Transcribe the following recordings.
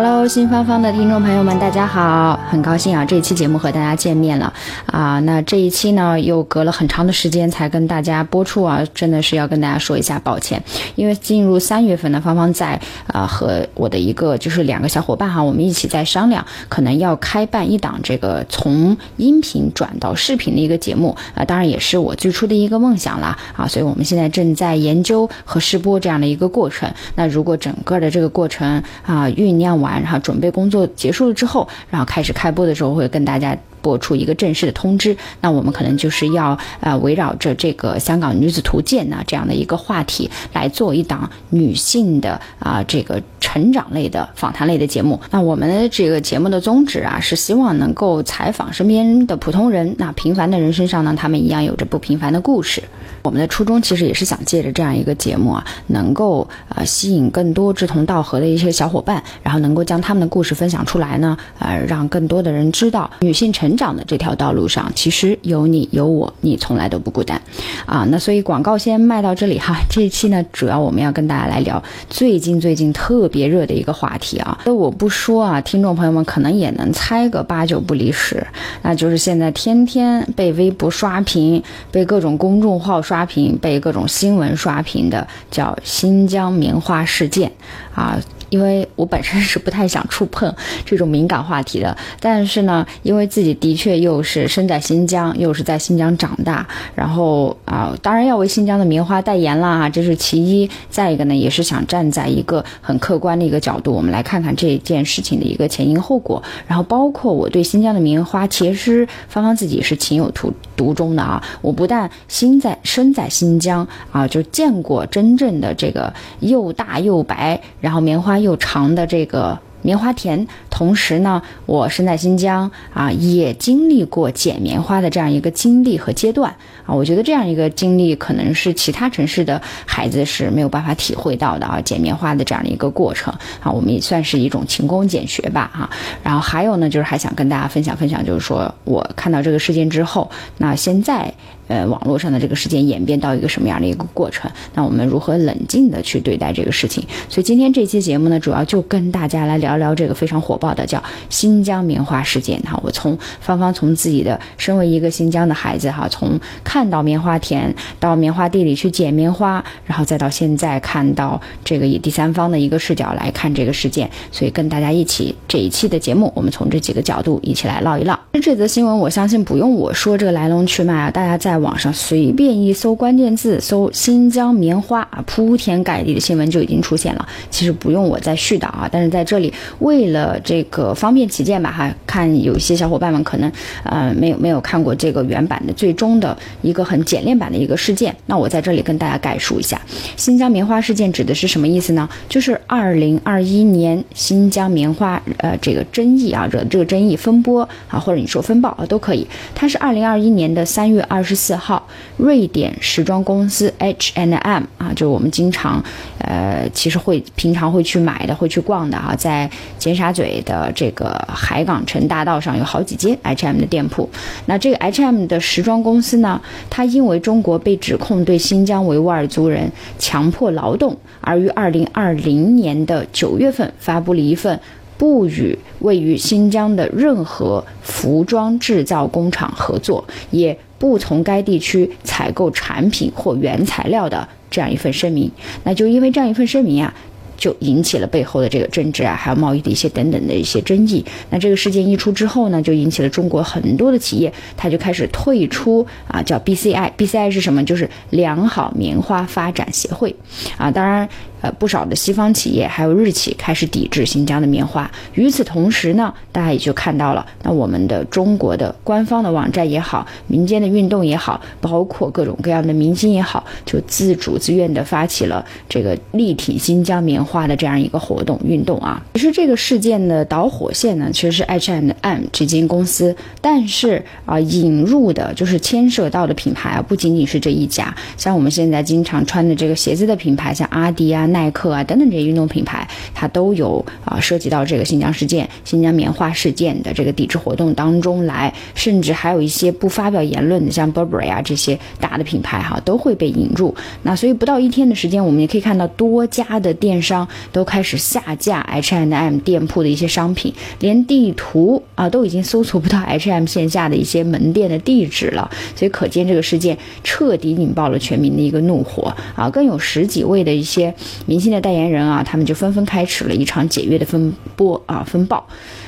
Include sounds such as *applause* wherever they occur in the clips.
Hello，新芳芳的听众朋友们，大家好，很高兴啊，这一期节目和大家见面了啊。那这一期呢，又隔了很长的时间才跟大家播出啊，真的是要跟大家说一下抱歉，因为进入三月份呢，芳芳在啊和我的一个就是两个小伙伴哈，我们一起在商量，可能要开办一档这个从音频转到视频的一个节目啊，当然也是我最初的一个梦想啦啊，所以我们现在正在研究和试播这样的一个过程。那如果整个的这个过程啊酝酿完，然后准备工作结束了之后，然后开始开播的时候，会跟大家。播出一个正式的通知，那我们可能就是要呃围绕着这个香港女子图鉴呢这样的一个话题来做一档女性的啊、这个成长类的访谈类的节目。那我们的这个节目的宗旨啊是希望能够采访身边的普通人，那平凡的人身上呢，他们一样有着不平凡的故事。我们的初衷其实也是想借着这样一个节目啊，能够呃吸引更多志同道合的一些小伙伴，然后能将他们的故事分享出来呢，呃，让更多的人知道女性成长的这条道路上，其实有你有我，你从来都不孤单啊。那所以广告先卖到这里哈，*laughs* 这一期呢，主要我们要跟大家来聊最近最近特别热的一个话题啊。那我不说啊，听众朋友们可能也能猜个八九不离十，那就是现在天天被微博刷屏，被各种公众号刷屏，被各种新闻刷屏的，叫新疆棉花事件啊。因为我本身是不太想触碰这种敏感话题的，但是呢，因为自己的确又是生在新疆，又是在新疆长大，然后啊，当然要为新疆的棉花代言啦，这是其一。再一个呢，也是想站在一个很客观的一个角度，我们来看看这件事情的一个前因后果，然后包括我对新疆的棉花，其实芳芳自己是情有独独钟的啊。我不但心在身在新疆啊，就见过真正的这个又大又白，然后棉花。又长的这个棉花田，同时呢，我身在新疆啊，也经历过捡棉花的这样一个经历和阶段啊。我觉得这样一个经历，可能是其他城市的孩子是没有办法体会到的啊。剪棉花的这样的一个过程啊，我们也算是一种勤工俭学吧哈。然后还有呢，就是还想跟大家分享分享，就是说我看到这个事件之后，那现在。呃，网络上的这个事件演变到一个什么样的一个过程？那我们如何冷静的去对待这个事情？所以今天这期节目呢，主要就跟大家来聊聊这个非常火爆的叫新疆棉花事件哈。我从芳芳从自己的身为一个新疆的孩子哈，从看看到棉花田到棉花地里去捡棉花，然后再到现在看到这个以第三方的一个视角来看这个事件，所以跟大家一起这一期的节目，我们从这几个角度一起来唠一唠。这则新闻我相信不用我说这个来龙去脉啊，大家在网上随便一搜关键字，搜新疆棉花啊，铺天盖地的新闻就已经出现了。其实不用我再絮叨啊，但是在这里为了这个方便起见吧，哈，看有一些小伙伴们可能呃没有没有看过这个原版的最终的一个很简练版的一个事件，那我在这里跟大家概述一下，新疆棉花事件指的是什么意思呢？就是二零二一年新疆棉花呃这个争议啊，惹这个争议风波啊，或者你说风暴啊都可以，它是二零二一年的三月二十四号。瑞典时装公司 H and M 啊，就是我们经常，呃，其实会平常会去买的，会去逛的啊，在尖沙咀的这个海港城大道上有好几间 H&M 的店铺。那这个 H&M 的时装公司呢，他因为中国被指控对新疆维吾尔族人强迫劳动，而于二零二零年的九月份发布了一份。不与位于新疆的任何服装制造工厂合作，也不从该地区采购产品或原材料的这样一份声明。那就因为这样一份声明啊，就引起了背后的这个政治啊，还有贸易的一些等等的一些争议。那这个事件一出之后呢，就引起了中国很多的企业，它就开始退出啊，叫 BCI。BCI 是什么？就是良好棉花发展协会啊。当然。呃不少的西方企业还有日企开始抵制新疆的棉花。与此同时呢，大家也就看到了，那我们的中国的官方的网站也好，民间的运动也好，包括各种各样的明星也好，就自主自愿的发起了这个力挺新疆棉花的这样一个活动运动啊。其实这个事件的导火线呢，其实是 H&M 这间公司，但是啊，引入的就是牵涉到的品牌啊，不仅仅是这一家，像我们现在经常穿的这个鞋子的品牌，像阿迪啊、耐克啊等等这些运动品牌，它都有啊涉及到这个新疆事件、新疆棉花事件的这个抵制活动当中来，甚至还有一些不发表言论的，像 Burberry 啊这些大的品牌哈，都会被引入。那所以不到一天的时间，我们也可以看到多家的电商都开始下架 H&M 店铺的一些商品，连地图啊都已经搜索不到 H&M 线下的一些门店的地址了。所以可见这个事件彻底引爆了全民的一个怒火啊！更有十几位的一些明星的代言人啊，他们就纷纷开始了一场解约的风波啊风暴。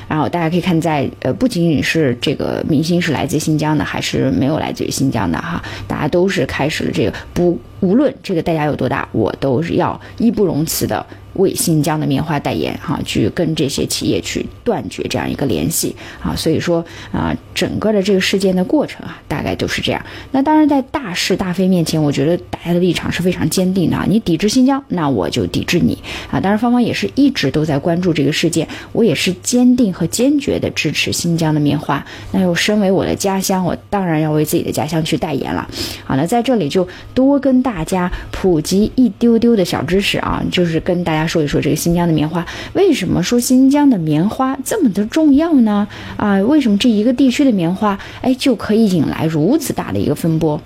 然后大家可以看在呃，不仅仅是这个明星是来自新疆的，还是没有来自于新疆的哈，大家都是开始了这个不无论这个代价有多大，我都是要义不容辞的。为新疆的棉花代言，哈，去跟这些企业去断绝这样一个联系啊，所以说啊，整个的这个事件的过程啊，大概都是这样。那当然，在大是大非面前，我觉得大家的立场是非常坚定的啊。你抵制新疆，那我就抵制你啊。当然，芳芳也是一直都在关注这个事件，我也是坚定和坚决的支持新疆的棉花。那又身为我的家乡，我当然要为自己的家乡去代言了。好，那在这里就多跟大家普及一丢丢的小知识啊，就是跟大家。说一说这个新疆的棉花，为什么说新疆的棉花这么的重要呢？啊，为什么这一个地区的棉花，哎，就可以引来如此大的一个风波？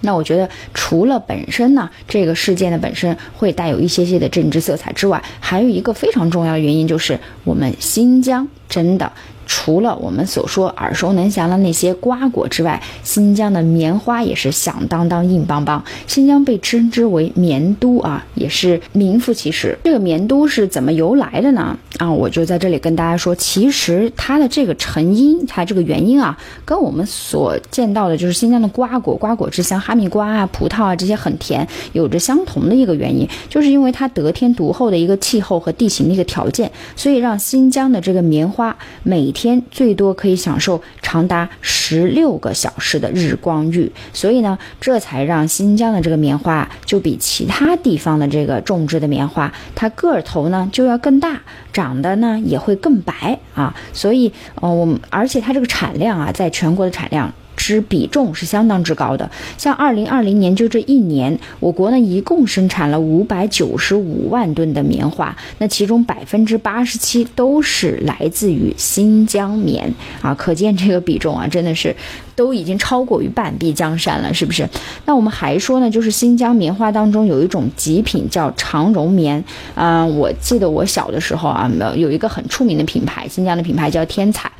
那我觉得，除了本身呢，这个事件的本身会带有一些些的政治色彩之外，还有一个非常重要的原因，就是我们新疆真的。除了我们所说耳熟能详的那些瓜果之外，新疆的棉花也是响当当、硬邦邦。新疆被称之为棉都啊，也是名副其实。这个棉都是怎么由来的呢？啊，我就在这里跟大家说，其实它的这个成因，它这个原因啊，跟我们所见到的，就是新疆的瓜果、瓜果之乡，哈密瓜啊、葡萄啊这些很甜，有着相同的一个原因，就是因为它得天独厚的一个气候和地形的一个条件，所以让新疆的这个棉花每天最多可以享受长达十六个小时的日光浴，所以呢，这才让新疆的这个棉花就比其他地方的这个种植的棉花，它个头呢就要更大，长得呢也会更白啊。所以，呃，我们而且它这个产量啊，在全国的产量。之比重是相当之高的，像二零二零年就这一年，我国呢一共生产了五百九十五万吨的棉花，那其中百分之八十七都是来自于新疆棉啊，可见这个比重啊，真的是都已经超过于半壁江山了，是不是？那我们还说呢，就是新疆棉花当中有一种极品叫长绒棉啊，我记得我小的时候啊，有一个很出名的品牌，新疆的品牌叫天彩。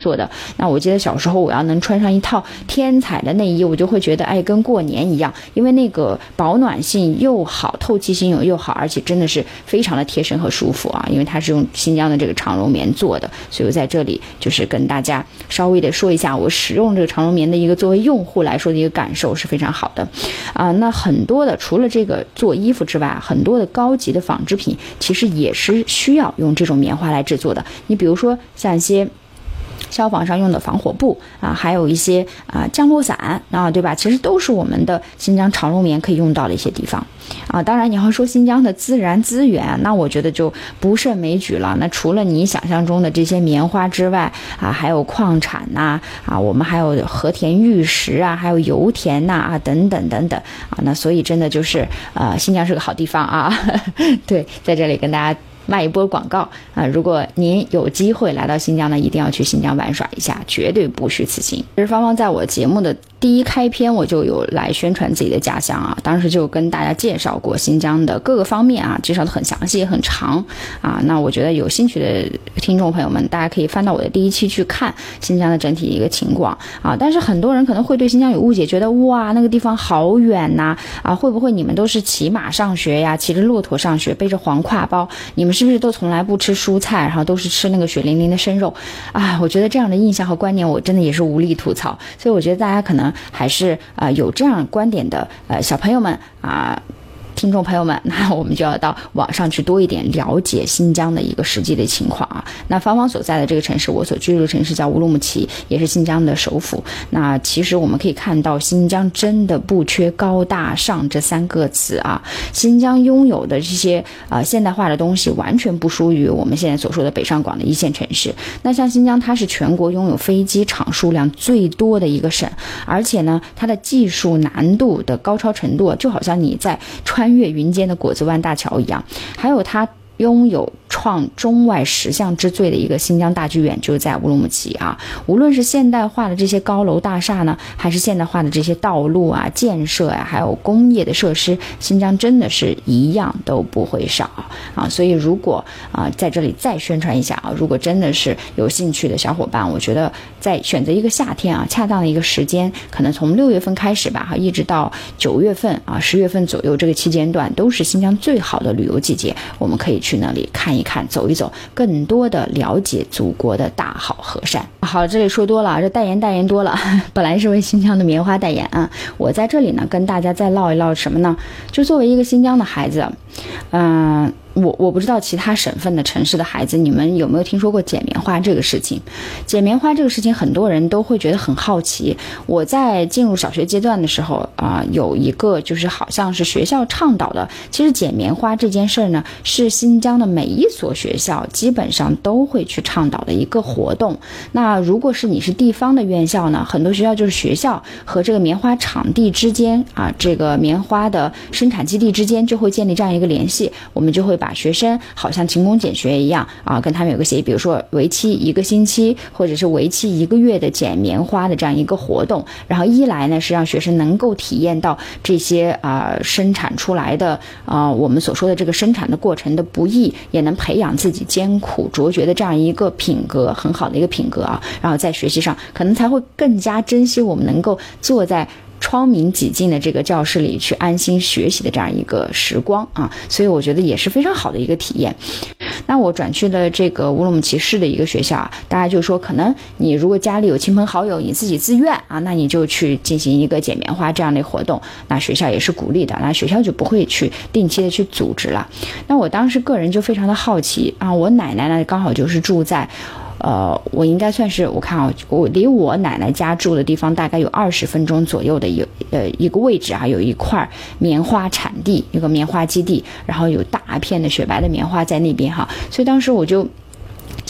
做的那我记得小时候我要能穿上一套天彩的内衣，我就会觉得哎跟过年一样，因为那个保暖性又好，透气性又又好，而且真的是非常的贴身和舒服啊！因为它是用新疆的这个长绒棉做的，所以我在这里就是跟大家稍微的说一下，我使用这个长绒棉的一个作为用户来说的一个感受是非常好的啊。那很多的除了这个做衣服之外，很多的高级的纺织品其实也是需要用这种棉花来制作的。你比如说像一些。消防上用的防火布啊，还有一些啊降落伞啊，对吧？其实都是我们的新疆长绒棉可以用到的一些地方啊。当然，你要说新疆的自然资源，那我觉得就不胜枚举了。那除了你想象中的这些棉花之外啊，还有矿产呐啊，我们还有和田玉石啊，还有油田呐啊等等等等啊。那所以真的就是呃，新疆是个好地方啊。*laughs* 对，在这里跟大家。卖一波广告啊！如果您有机会来到新疆呢，一定要去新疆玩耍一下，绝对不虚此行。其实芳芳在我节目的。第一开篇我就有来宣传自己的家乡啊，当时就跟大家介绍过新疆的各个方面啊，介绍的很详细很长啊。那我觉得有兴趣的听众朋友们，大家可以翻到我的第一期去看新疆的整体一个情况啊。但是很多人可能会对新疆有误解，觉得哇那个地方好远呐啊，会不会你们都是骑马上学呀，骑着骆驼上学，背着黄挎包，你们是是不是都从来不吃蔬菜，然后都是吃那个血淋淋的生肉啊？我觉得这样的印象和观念，我真的也是无力吐槽。所以我觉得大家可能。还是啊，有这样观点的呃小朋友们啊。听众朋友们，那我们就要到网上去多一点了解新疆的一个实际的情况啊。那芳芳所在的这个城市，我所居住的城市叫乌鲁木齐，也是新疆的首府。那其实我们可以看到，新疆真的不缺高大上这三个词啊。新疆拥有的这些啊现代化的东西，完全不输于我们现在所说的北上广的一线城市。那像新疆，它是全国拥有飞机场数量最多的一个省，而且呢，它的技术难度的高超程度，就好像你在穿穿越云间的果子湾大桥一样，还有它。拥有创中外十项之最的一个新疆大剧院，就是在乌鲁木齐啊。无论是现代化的这些高楼大厦呢，还是现代化的这些道路啊、建设啊，还有工业的设施，新疆真的是一样都不会少啊。所以，如果啊在这里再宣传一下啊，如果真的是有兴趣的小伙伴，我觉得在选择一个夏天啊，恰当的一个时间，可能从六月份开始吧，哈，一直到九月份啊、十月份左右这个期间段，都是新疆最好的旅游季节，我们可以去。去那里看你看，走一走，更多的了解祖国的大好河山。好，这里说多了，这代言代言多了。*laughs* 本来是为新疆的棉花代言啊，我在这里呢，跟大家再唠一唠什么呢？就作为一个新疆的孩子，嗯。我我不知道其他省份的城市的孩子，你们有没有听说过剪棉花这个事情？剪棉花这个事情，很多人都会觉得很好奇。我在进入小学阶段的时候啊，有一个就是好像是学校倡导的，其实剪棉花这件事儿呢，是新疆的每一所学校基本上都会去倡导的一个活动。那如果是你是地方的院校呢，很多学校就是学校和这个棉花场地之间啊，这个棉花的生产基地之间就会建立这样一个联系，我们就会。把学生好像勤工俭学一样啊，跟他们有个协议，比如说为期一个星期或者是为期一个月的剪棉花的这样一个活动。然后一来呢是让学生能够体验到这些啊生产出来的啊我们所说的这个生产的过程的不易，也能培养自己艰苦卓绝的这样一个品格，很好的一个品格啊。然后在学习上可能才会更加珍惜我们能够坐在。窗明几净的这个教室里去安心学习的这样一个时光啊，所以我觉得也是非常好的一个体验。那我转去了这个乌鲁木齐市的一个学校啊，大家就说可能你如果家里有亲朋好友，你自己自愿啊，那你就去进行一个剪棉花这样的活动，那学校也是鼓励的，那学校就不会去定期的去组织了。那我当时个人就非常的好奇啊，我奶奶呢刚好就是住在。呃，我应该算是我看啊，我离我奶奶家住的地方大概有二十分钟左右的有呃一个位置啊，有一块棉花产地，一个棉花基地，然后有大片的雪白的棉花在那边哈，所以当时我就。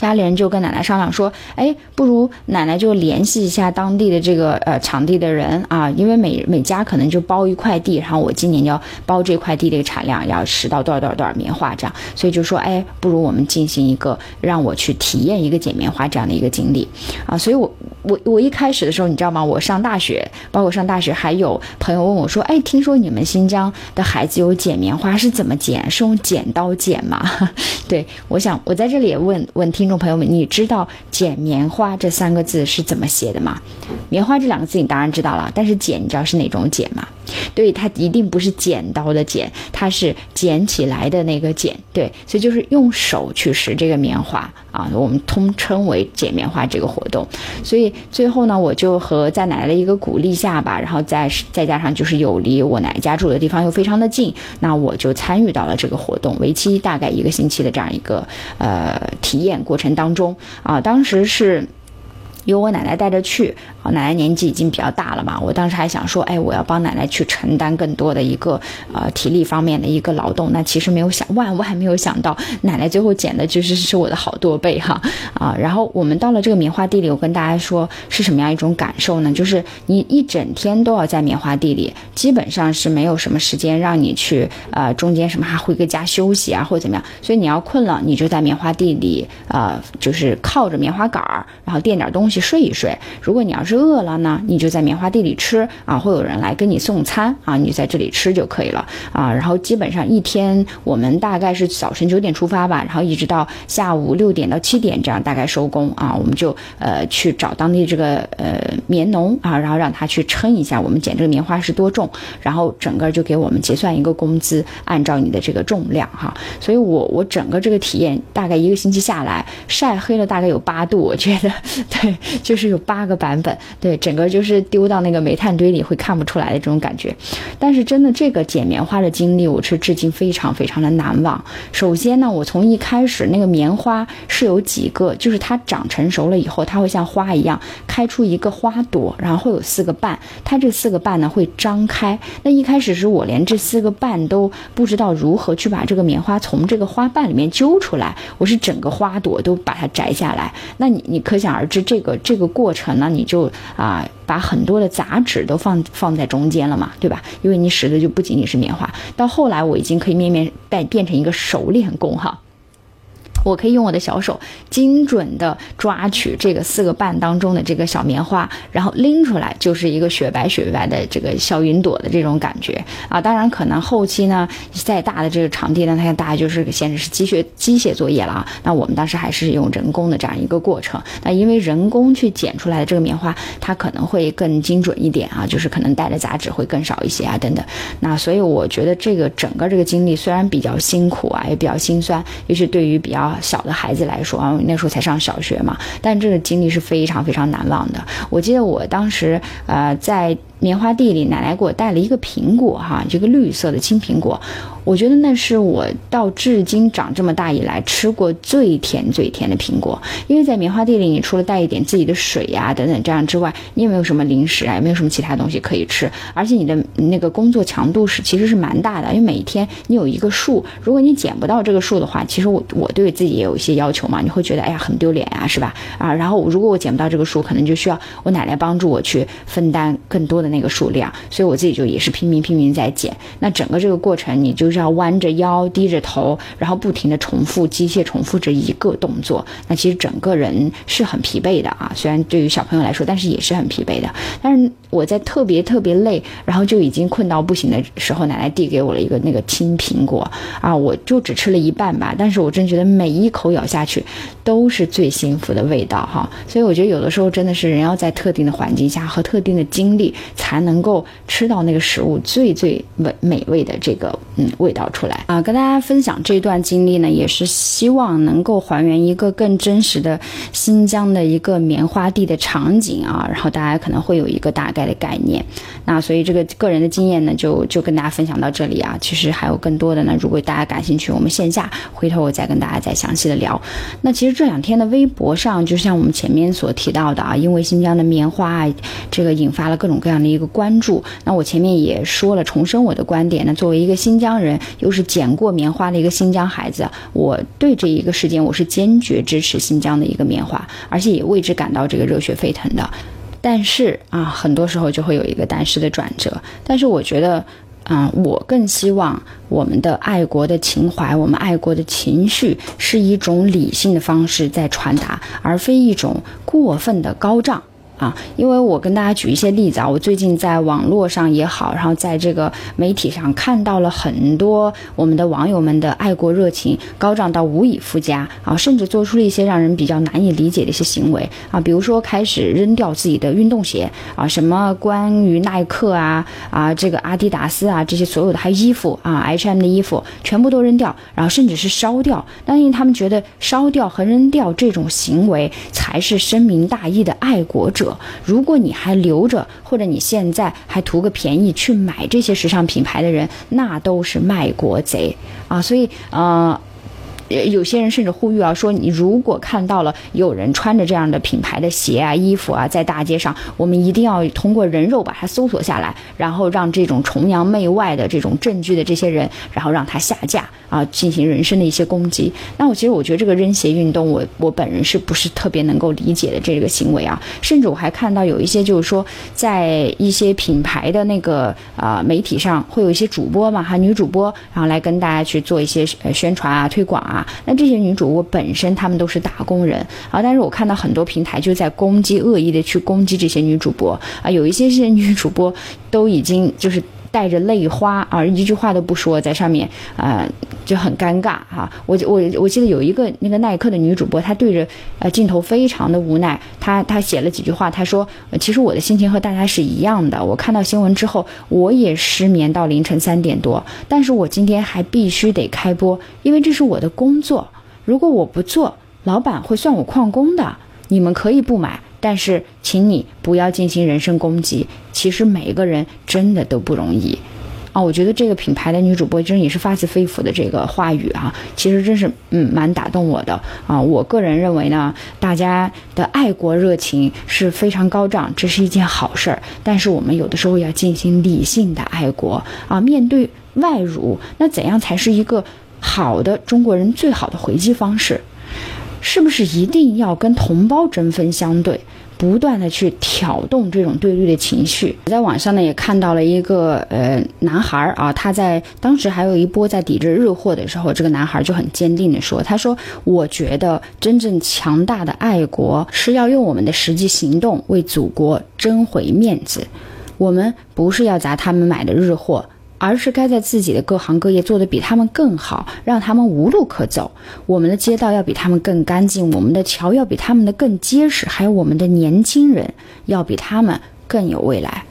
家里人就跟奶奶商量说：“哎，不如奶奶就联系一下当地的这个呃场地的人啊，因为每每家可能就包一块地，然后我今年要包这块地的产量要拾到多少多少多少棉花这样，所以就说哎，不如我们进行一个让我去体验一个剪棉花这样的一个经历啊。所以我我我一开始的时候，你知道吗？我上大学，包括上大学，还有朋友问我说：哎，听说你们新疆的孩子有剪棉花，是怎么剪？是用剪刀剪吗？*laughs* 对，我想我在这里也问问听。”听众朋友们，你知道“剪棉花”这三个字是怎么写的吗？棉花这两个字你当然知道了，但是“剪”你知道是哪种“剪”吗？对，它一定不是剪刀的“剪”，它是捡起来的那个“剪”。对，所以就是用手去拾这个棉花啊，我们通称为剪棉花这个活动。所以最后呢，我就和在奶奶的一个鼓励下吧，然后再再加上就是有离我奶奶家住的地方又非常的近，那我就参与到了这个活动，为期大概一个星期的这样一个呃体验过。程当中啊，当时是。由我奶奶带着去，啊，奶奶年纪已经比较大了嘛。我当时还想说，哎，我要帮奶奶去承担更多的一个呃体力方面的一个劳动。那其实没有想，万万没有想到，奶奶最后剪的就是是我的好多倍哈啊。然后我们到了这个棉花地里，我跟大家说是什么样一种感受呢？就是你一整天都要在棉花地里，基本上是没有什么时间让你去呃中间什么还回个家休息啊或者怎么样。所以你要困了，你就在棉花地里呃就是靠着棉花杆儿，然后垫点东西。去睡一睡。如果你要是饿了呢，你就在棉花地里吃啊，会有人来跟你送餐啊，你在这里吃就可以了啊。然后基本上一天我们大概是早晨九点出发吧，然后一直到下午六点到七点这样大概收工啊。我们就呃去找当地这个呃棉农啊，然后让他去称一下我们捡这个棉花是多重，然后整个就给我们结算一个工资，按照你的这个重量哈。所以我我整个这个体验大概一个星期下来晒黑了大概有八度，我觉得 *laughs* 对。就是有八个版本，对，整个就是丢到那个煤炭堆里会看不出来的这种感觉。但是真的这个剪棉花的经历，我是至今非常非常的难忘。首先呢，我从一开始那个棉花是有几个，就是它长成熟了以后，它会像花一样开出一个花朵，然后会有四个瓣，它这四个瓣呢会张开。那一开始是我连这四个瓣都不知道如何去把这个棉花从这个花瓣里面揪出来，我是整个花朵都把它摘下来。那你你可想而知，这个这个过程呢，你就啊把很多的杂质都放放在中间了嘛，对吧？因为你使的就不仅仅是棉花。到后来我已经可以面面变变成一个熟练工哈。我可以用我的小手精准的抓取这个四个瓣当中的这个小棉花，然后拎出来就是一个雪白雪白的这个小云朵的这种感觉啊！当然，可能后期呢，再大的这个场地呢，它大概就是现在是机械机械作业了啊。那我们当时还是用人工的这样一个过程。那因为人工去剪出来的这个棉花，它可能会更精准一点啊，就是可能带的杂质会更少一些啊，等等。那所以我觉得这个整个这个经历虽然比较辛苦啊，也比较心酸，尤其对于比较。啊小的孩子来说啊，那时候才上小学嘛，但这个经历是非常非常难忘的。我记得我当时呃在。棉花地里，奶奶给我带了一个苹果，哈，这个绿色的青苹果，我觉得那是我到至今长这么大以来吃过最甜最甜的苹果。因为在棉花地里，你除了带一点自己的水呀等等这样之外，你也没有什么零食啊，也没有什么其他东西可以吃，而且你的那个工作强度是其实是蛮大的，因为每一天你有一个树，如果你捡不到这个树的话，其实我我对自己也有一些要求嘛，你会觉得哎呀很丢脸啊，是吧？啊，然后如果我捡不到这个树，可能就需要我奶奶帮助我去分担更多的。那个数量，所以我自己就也是拼命拼命在减。那整个这个过程，你就是要弯着腰、低着头，然后不停的重复机械重复着一个动作。那其实整个人是很疲惫的啊。虽然对于小朋友来说，但是也是很疲惫的。但是我在特别特别累，然后就已经困到不行的时候，奶奶递给我了一个那个青苹果啊，我就只吃了一半吧。但是我真觉得每一口咬下去都是最幸福的味道哈。所以我觉得有的时候真的是人要在特定的环境下和特定的经历。才能够吃到那个食物最最美美味的这个嗯味道出来啊！跟大家分享这段经历呢，也是希望能够还原一个更真实的新疆的一个棉花地的场景啊，然后大家可能会有一个大概的概念。那所以这个个人的经验呢，就就跟大家分享到这里啊。其实还有更多的呢，如果大家感兴趣，我们线下回头我再跟大家再详细的聊。那其实这两天的微博上，就像我们前面所提到的啊，因为新疆的棉花啊，这个引发了各种各样的。一个关注，那我前面也说了，重申我的观点。那作为一个新疆人，又是捡过棉花的一个新疆孩子，我对这一个事件，我是坚决支持新疆的一个棉花，而且也为之感到这个热血沸腾的。但是啊，很多时候就会有一个但是的转折。但是我觉得，啊，我更希望我们的爱国的情怀，我们爱国的情绪，是一种理性的方式在传达，而非一种过分的高涨。啊，因为我跟大家举一些例子啊，我最近在网络上也好，然后在这个媒体上看到了很多我们的网友们的爱国热情高涨到无以复加啊，甚至做出了一些让人比较难以理解的一些行为啊，比如说开始扔掉自己的运动鞋啊，什么关于耐克啊啊这个阿迪达斯啊这些所有的还有衣服啊 H&M 的衣服全部都扔掉，然后甚至是烧掉，但因为他们觉得烧掉和扔掉这种行为才是深明大义的爱国者。如果你还留着，或者你现在还图个便宜去买这些时尚品牌的人，那都是卖国贼啊！所以，呃。有些人甚至呼吁啊，说你如果看到了有人穿着这样的品牌的鞋啊、衣服啊，在大街上，我们一定要通过人肉把它搜索下来，然后让这种崇洋媚外的这种证据的这些人，然后让他下架啊，进行人身的一些攻击。那我其实我觉得这个扔鞋运动，我我本人是不是特别能够理解的这个行为啊？甚至我还看到有一些就是说，在一些品牌的那个啊媒体上，会有一些主播嘛哈，女主播，然后来跟大家去做一些呃宣传啊、推广啊。那这些女主播本身她们都是打工人啊，但是我看到很多平台就在攻击，恶意的去攻击这些女主播啊，有一些这些女主播都已经就是。带着泪花啊，一句话都不说，在上面啊就很尴尬哈。我我我记得有一个那个耐克的女主播，她对着呃镜头非常的无奈，她她写了几句话，她说：“其实我的心情和大家是一样的。我看到新闻之后，我也失眠到凌晨三点多，但是我今天还必须得开播，因为这是我的工作。如果我不做，老板会算我旷工的。你们可以不买。”但是，请你不要进行人身攻击。其实每一个人真的都不容易。啊，我觉得这个品牌的女主播真也是发自肺腑的这个话语啊，其实真是嗯蛮打动我的啊。我个人认为呢，大家的爱国热情是非常高涨，这是一件好事儿。但是我们有的时候要进行理性的爱国啊。面对外辱，那怎样才是一个好的中国人最好的回击方式？是不是一定要跟同胞针锋相对？不断的去挑动这种对立的情绪，我在网上呢也看到了一个呃男孩啊，他在当时还有一波在抵制日货的时候，这个男孩就很坚定的说，他说我觉得真正强大的爱国是要用我们的实际行动为祖国争回面子，我们不是要砸他们买的日货。而是该在自己的各行各业做得比他们更好，让他们无路可走。我们的街道要比他们更干净，我们的桥要比他们的更结实，还有我们的年轻人要比他们更有未来。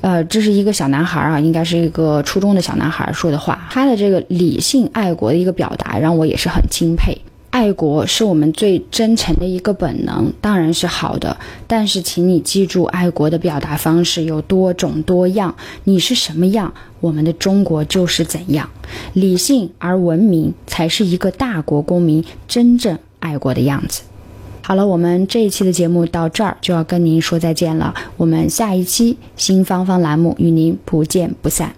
呃，这是一个小男孩啊，应该是一个初中的小男孩说的话。他的这个理性爱国的一个表达，让我也是很钦佩。爱国是我们最真诚的一个本能，当然是好的。但是，请你记住，爱国的表达方式有多种多样。你是什么样，我们的中国就是怎样。理性而文明，才是一个大国公民真正爱国的样子。好了，我们这一期的节目到这儿就要跟您说再见了。我们下一期新芳芳栏目与您不见不散。